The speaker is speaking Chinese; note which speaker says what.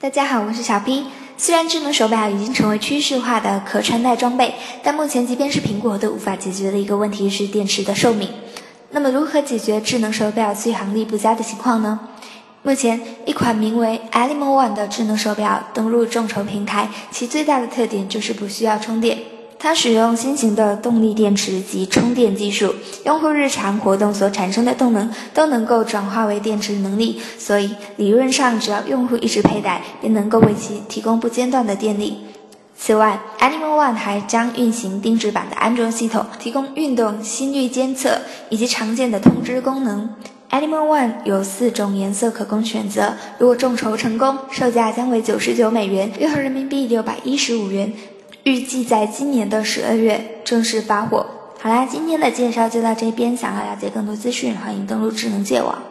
Speaker 1: 大家好，我是小 P。虽然智能手表已经成为趋势化的可穿戴装备，但目前即便是苹果都无法解决的一个问题是电池的寿命。那么，如何解决智能手表续航力不佳的情况呢？目前，一款名为 Animal One 的智能手表登陆众筹平台，其最大的特点就是不需要充电。它使用新型的动力电池及充电技术，用户日常活动所产生的动能都能够转化为电池能力，所以理论上只要用户一直佩戴，便能够为其提供不间断的电力。此外，Animal One 还将运行定制版的安卓系统，提供运动、心率监测以及常见的通知功能。Animal One 有四种颜色可供选择，如果众筹成功，售价将为九十九美元，约合人民币六百一十五元。预计在今年的十二月正式发货。好啦，今天的介绍就到这边。想要了解更多资讯，欢迎登录智能界网。